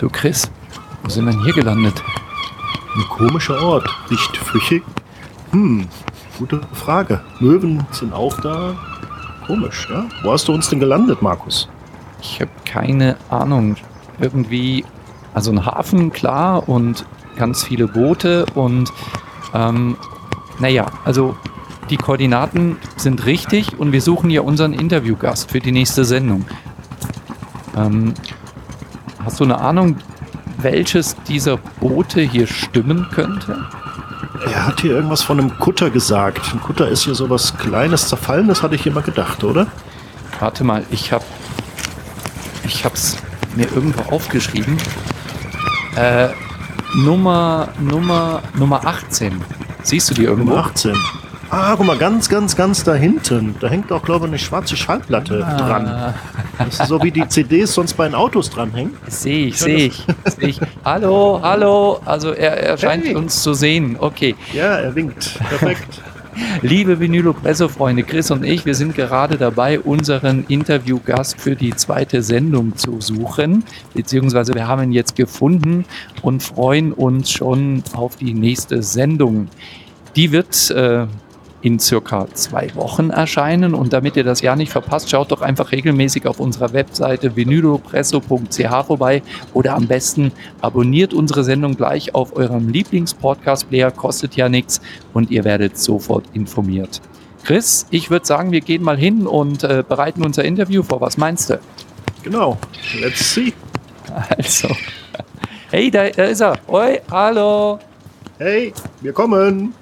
Du Chris, wo sind wir denn hier gelandet? Ein komischer Ort. Riecht flüchig. Hm, gute Frage. Möwen sind auch da. Komisch, ja? Wo hast du uns denn gelandet, Markus? Ich habe keine Ahnung. Irgendwie, also ein Hafen, klar, und ganz viele Boote und ähm, naja, also die Koordinaten sind richtig und wir suchen ja unseren Interviewgast für die nächste Sendung. Ähm, hast du eine Ahnung, welches dieser Boote hier stimmen könnte? Er hat hier irgendwas von einem Kutter gesagt. Ein Kutter ist hier sowas Kleines, Zerfallenes, hatte ich immer gedacht, oder? Warte mal, ich hab. Ich hab's mir irgendwo aufgeschrieben. Äh, Nummer, Nummer, Nummer 18. Siehst du die irgendwo? Nummer 18. Ah, guck mal, ganz, ganz, ganz da hinten. Da hängt auch, glaube ich, eine schwarze Schallplatte Ah. dran. Das ist so wie die CDs sonst bei den Autos dranhängen. Sehe ich, sehe ich, seh ich. Hallo, hallo. Also er, er scheint Hey. uns zu sehen. Okay. Ja, er winkt. Perfekt. Liebe Vinylo Pressefreunde, Chris und ich, wir sind gerade dabei, unseren Interviewgast für die zweite Sendung zu suchen. Beziehungsweise wir haben ihn jetzt gefunden und freuen uns schon auf die nächste Sendung. Die wird äh, in circa zwei Wochen erscheinen und damit ihr das ja nicht verpasst, schaut doch einfach regelmäßig auf unserer Webseite vinylopresso.ch vorbei oder am besten abonniert unsere Sendung gleich auf eurem Lieblings-Podcast-Player, kostet ja nichts und ihr werdet sofort informiert. Chris, ich würde sagen, wir gehen mal hin und äh, bereiten unser Interview vor. Was meinst du? Genau. Let's see. Also, hey, da, da ist er. Oi, hallo. Hey, wir kommen.